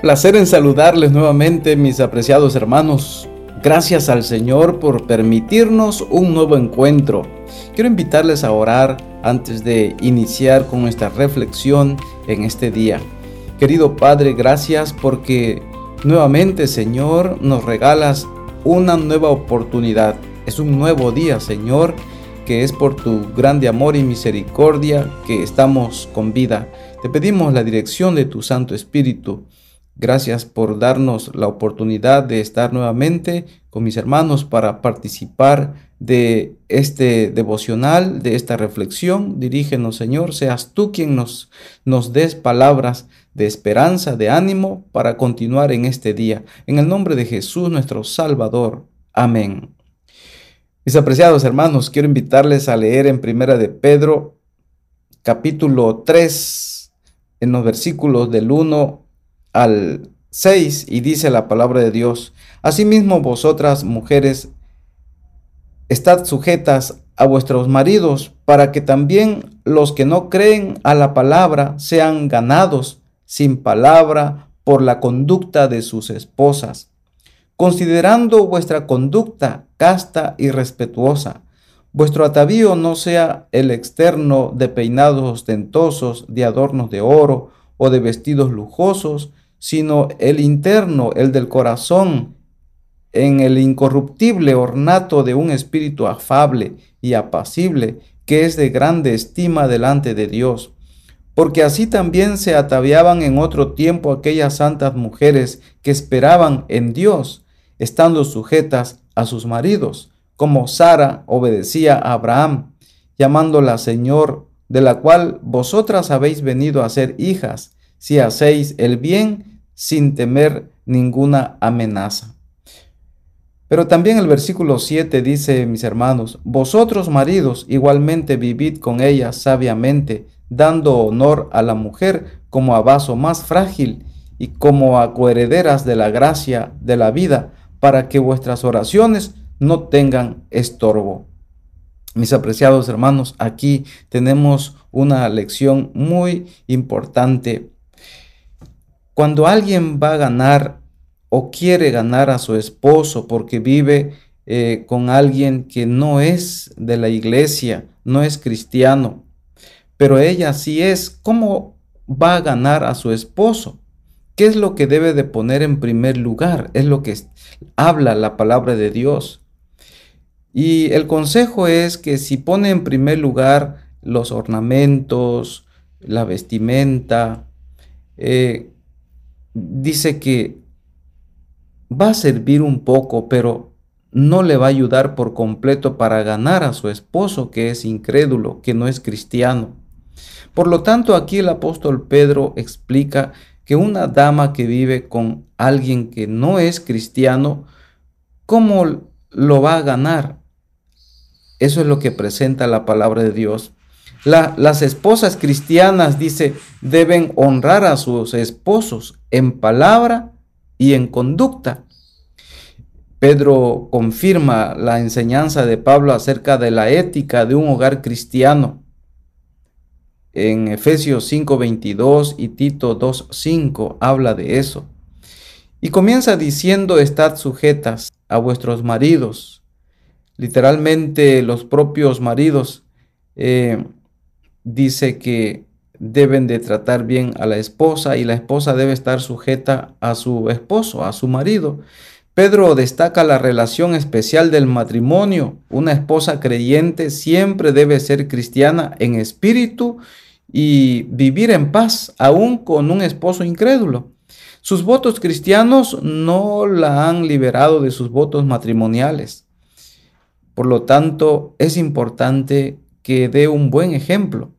Placer en saludarles nuevamente, mis apreciados hermanos. Gracias al Señor por permitirnos un nuevo encuentro. Quiero invitarles a orar antes de iniciar con nuestra reflexión en este día. Querido Padre, gracias porque nuevamente, Señor, nos regalas una nueva oportunidad. Es un nuevo día, Señor, que es por tu grande amor y misericordia que estamos con vida. Te pedimos la dirección de tu Santo Espíritu Gracias por darnos la oportunidad de estar nuevamente con mis hermanos para participar de este devocional, de esta reflexión. Dirígenos, Señor, seas tú quien nos, nos des palabras de esperanza, de ánimo para continuar en este día. En el nombre de Jesús, nuestro Salvador. Amén. Mis apreciados hermanos, quiero invitarles a leer en Primera de Pedro, capítulo 3, en los versículos del 1 al 6 y dice la palabra de Dios, Asimismo vosotras mujeres, estad sujetas a vuestros maridos, para que también los que no creen a la palabra sean ganados sin palabra por la conducta de sus esposas, considerando vuestra conducta casta y respetuosa. Vuestro atavío no sea el externo de peinados ostentosos, de adornos de oro o de vestidos lujosos, sino el interno, el del corazón, en el incorruptible ornato de un espíritu afable y apacible, que es de grande estima delante de Dios. Porque así también se ataviaban en otro tiempo aquellas santas mujeres que esperaban en Dios, estando sujetas a sus maridos, como Sara obedecía a Abraham, llamándola Señor, de la cual vosotras habéis venido a ser hijas, si hacéis el bien sin temer ninguna amenaza. Pero también el versículo 7 dice, mis hermanos, vosotros maridos igualmente vivid con ella sabiamente, dando honor a la mujer como a vaso más frágil y como a coherederas de la gracia de la vida, para que vuestras oraciones no tengan estorbo. Mis apreciados hermanos, aquí tenemos una lección muy importante cuando alguien va a ganar o quiere ganar a su esposo porque vive eh, con alguien que no es de la iglesia, no es cristiano, pero ella sí es, ¿cómo va a ganar a su esposo? ¿Qué es lo que debe de poner en primer lugar? Es lo que habla la palabra de Dios. Y el consejo es que si pone en primer lugar los ornamentos, la vestimenta, eh, dice que va a servir un poco, pero no le va a ayudar por completo para ganar a su esposo que es incrédulo, que no es cristiano. Por lo tanto, aquí el apóstol Pedro explica que una dama que vive con alguien que no es cristiano, ¿cómo lo va a ganar? Eso es lo que presenta la palabra de Dios las esposas cristianas, dice, deben honrar a sus esposos en palabra y en conducta. Pedro confirma la enseñanza de Pablo acerca de la ética de un hogar cristiano. En Efesios 5:22 y Tito 2:5 habla de eso. Y comienza diciendo, estad sujetas a vuestros maridos. Literalmente los propios maridos eh, dice que deben de tratar bien a la esposa y la esposa debe estar sujeta a su esposo, a su marido. Pedro destaca la relación especial del matrimonio. Una esposa creyente siempre debe ser cristiana en espíritu y vivir en paz, aún con un esposo incrédulo. Sus votos cristianos no la han liberado de sus votos matrimoniales. Por lo tanto, es importante que dé un buen ejemplo.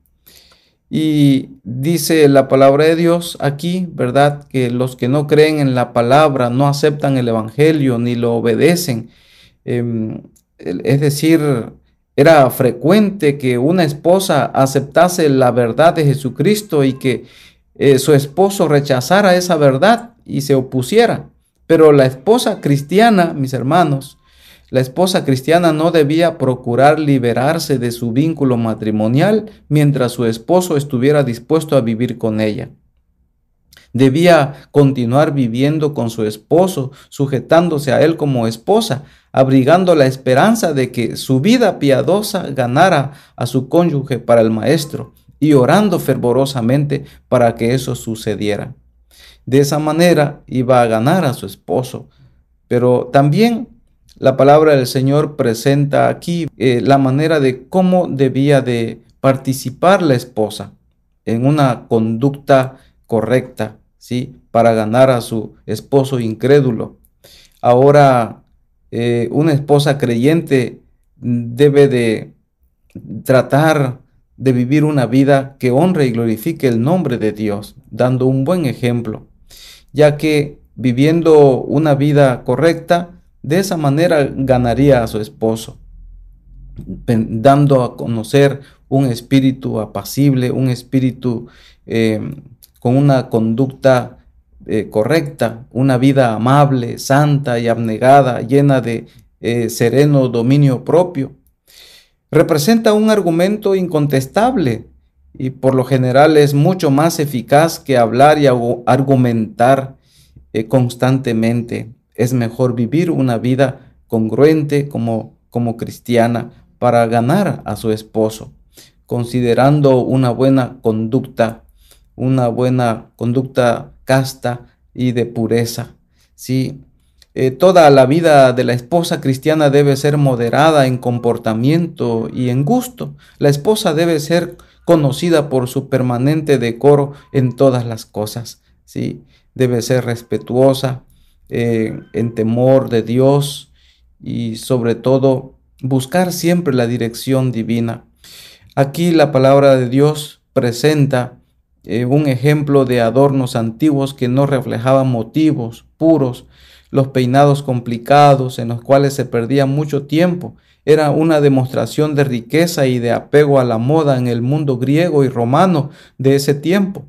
Y dice la palabra de Dios aquí, ¿verdad? Que los que no creen en la palabra, no aceptan el Evangelio ni lo obedecen. Em, es decir, era frecuente que una esposa aceptase la verdad de Jesucristo y que eh, su esposo rechazara esa verdad y se opusiera. Pero la esposa cristiana, mis hermanos, la esposa cristiana no debía procurar liberarse de su vínculo matrimonial mientras su esposo estuviera dispuesto a vivir con ella. Debía continuar viviendo con su esposo, sujetándose a él como esposa, abrigando la esperanza de que su vida piadosa ganara a su cónyuge para el maestro y orando fervorosamente para que eso sucediera. De esa manera iba a ganar a su esposo. Pero también la palabra del Señor presenta aquí eh, la manera de cómo debía de participar la esposa en una conducta correcta, ¿sí? Para ganar a su esposo incrédulo. Ahora, eh, una esposa creyente debe de tratar de vivir una vida que honre y glorifique el nombre de Dios, dando un buen ejemplo, ya que viviendo una vida correcta, de esa manera ganaría a su esposo, dando a conocer un espíritu apacible, un espíritu em, con una conducta eh, correcta, una vida amable, santa y abnegada, llena de eh, sereno dominio propio representa un argumento incontestable y por lo general es mucho más eficaz que hablar y argumentar eh, constantemente. Es mejor vivir una vida congruente como, como cristiana para ganar a su esposo, considerando una buena conducta, una buena conducta casta y de pureza. Sí, eh, toda la vida de la esposa cristiana debe ser moderada en comportamiento y en gusto. La esposa debe ser conocida por su permanente decoro en todas las cosas. ¿sí? Debe ser respetuosa, en temor de Dios y sobre todo buscar siempre la dirección divina. Aquí la palabra de Dios presenta eh, un ejemplo de adornos antiguos que no reflejaban motivos puros, los peinados complicados en los cuales se perdía mucho tiempo. Era una demostración de riqueza y de apego a la moda en el mundo griego y romano de ese tiempo.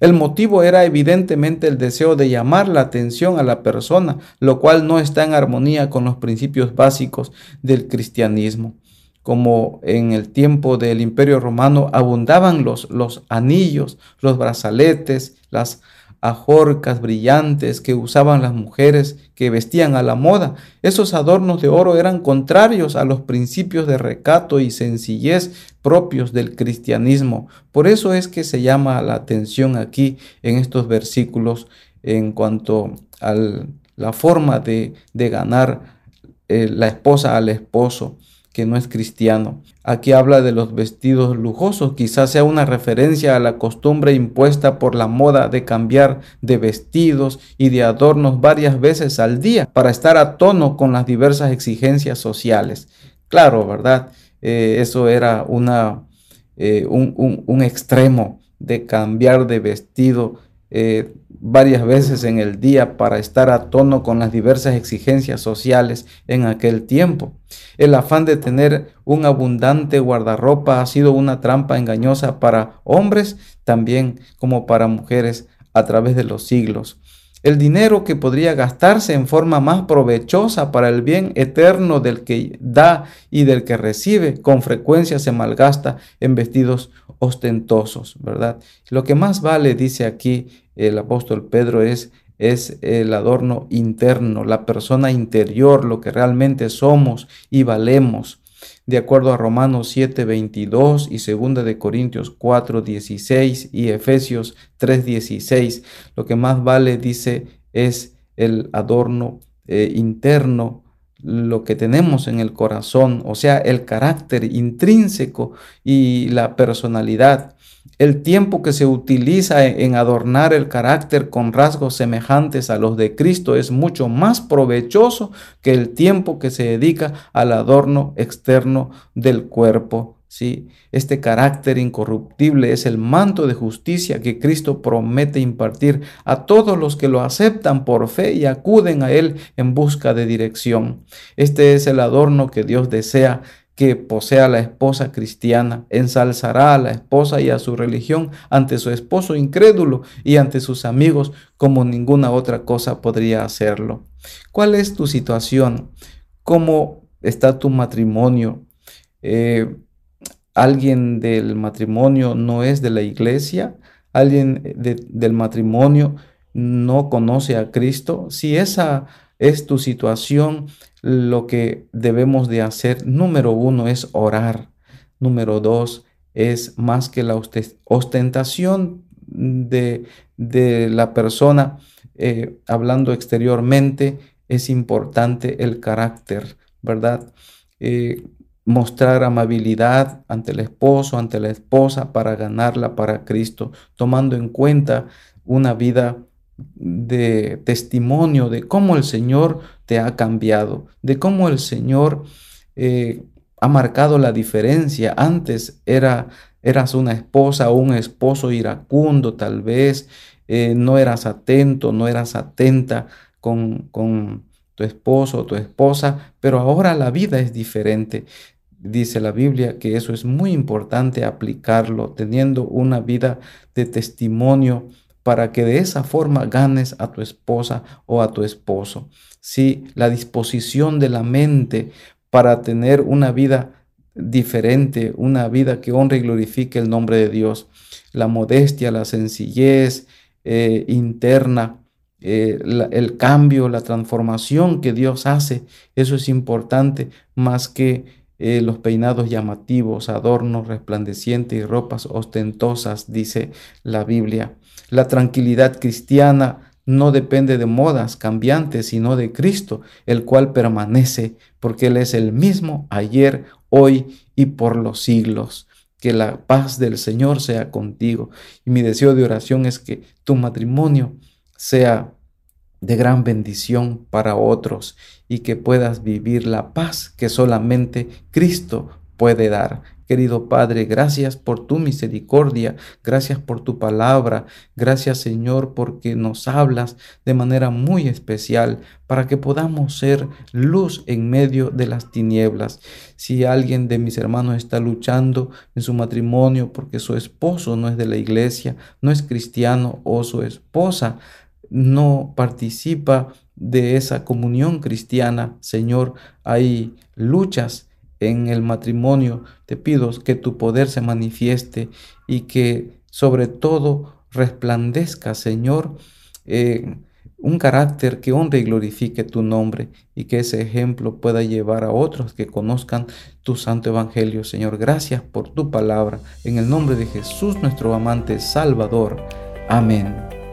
El motivo era evidentemente el deseo de llamar la atención a la persona, lo cual no está en armonía con los principios básicos del cristianismo. Como en el tiempo del imperio romano abundaban los, los anillos, los brazaletes, las ajorcas brillantes que usaban las mujeres que vestían a la moda. Esos adornos de oro eran contrarios a los principios de recato y sencillez propios del cristianismo. Por eso es que se llama la atención aquí en estos versículos en cuanto a la forma de, ganar eh, la esposa al esposo que no es cristiano. Aquí habla de los vestidos lujosos, quizás sea una referencia a la costumbre impuesta por la moda de cambiar de vestidos y de adornos varias veces al día para estar a tono con las diversas exigencias sociales. Claro, ¿verdad? Eh, eso era una, eh, un, extremo de cambiar de vestido eh, varias veces en el día para estar a tono con las diversas exigencias sociales en aquel tiempo. El afán de tener un abundante guardarropa ha sido una trampa engañosa para hombres también como para mujeres a través de los siglos. El dinero que podría gastarse en forma más provechosa para el bien eterno del que da y del que recibe, con frecuencia se malgasta en vestidos ostentosos, ¿verdad? Lo que más vale, dice aquí el apóstol Pedro, es es el adorno interno, la persona interior, lo que realmente somos y valemos. De acuerdo a Romanos 7, 22 y 2 de Corintios 4, 16 y Efesios 3, 16, lo que más vale, dice, es el adorno eh, interno, lo que tenemos en el corazón, o sea, el carácter intrínseco y la personalidad el tiempo que se utiliza en adornar el carácter con rasgos semejantes a los de Cristo es mucho más provechoso que el tiempo que se dedica al adorno externo del cuerpo. Este carácter incorruptible es el manto de justicia que Cristo promete impartir a todos los que lo aceptan por fe y acuden a Él en busca de dirección. Este es el adorno que Dios desea que posea la esposa cristiana, ensalzará a la esposa y a su religión ante su esposo incrédulo y ante sus amigos como ninguna otra cosa podría hacerlo. ¿Cuál es tu situación? ¿Cómo está tu matrimonio? Eh, ¿Alguien del matrimonio no es de la iglesia? alguien del matrimonio no conoce a Cristo, si esa es tu situación, lo que debemos de hacer, número uno, es orar. Número dos, es más que la ostentación de, la persona eh, hablando exteriormente, es importante el carácter, ¿verdad? Eh, mostrar amabilidad ante el esposo, ante la esposa, para ganarla para Cristo, tomando en cuenta una vida de testimonio de cómo el Señor te ha cambiado, de cómo el Señor eh, ha marcado la diferencia. Antes era, eras una esposa o un esposo iracundo, tal vez eh, no eras atento, no eras atenta con, con tu esposo o tu esposa, pero ahora la vida es diferente. Dice la Biblia que eso es muy importante aplicarlo, teniendo una vida de testimonio para que de esa forma ganes a tu esposa o a tu esposo. Si la disposición de la mente para tener una vida diferente, una vida que honre y glorifique el nombre de Dios, la modestia, la sencillez eh, interna, eh, el cambio, la transformación que Dios hace, eso es importante más que eh, los peinados llamativos, adornos resplandecientes y ropas ostentosas, dice la Biblia. La tranquilidad cristiana no depende de modas cambiantes, sino de Cristo, el cual permanece, porque Él es el mismo ayer, hoy y por los siglos. Que la paz del Señor sea contigo. Y mi deseo de oración es que tu matrimonio sea de gran bendición para otros y que puedas vivir la paz que solamente Cristo puede dar. Querido Padre, gracias por tu misericordia, gracias por tu palabra, gracias Señor porque nos hablas de manera muy especial para que podamos ser luz en medio de las tinieblas. Si alguien de mis hermanos está luchando en su matrimonio porque su esposo no es de la iglesia, no es cristiano o su esposa no participa de esa comunión cristiana, Señor, hay luchas en el matrimonio, te pido que tu poder se manifieste y que sobre todo resplandezca, Señor, eh, un carácter que honre y glorifique tu nombre y que ese ejemplo pueda llevar a otros que conozcan tu santo evangelio. Señor, gracias por tu palabra. En el nombre de Jesús, nuestro amante Salvador. Amén.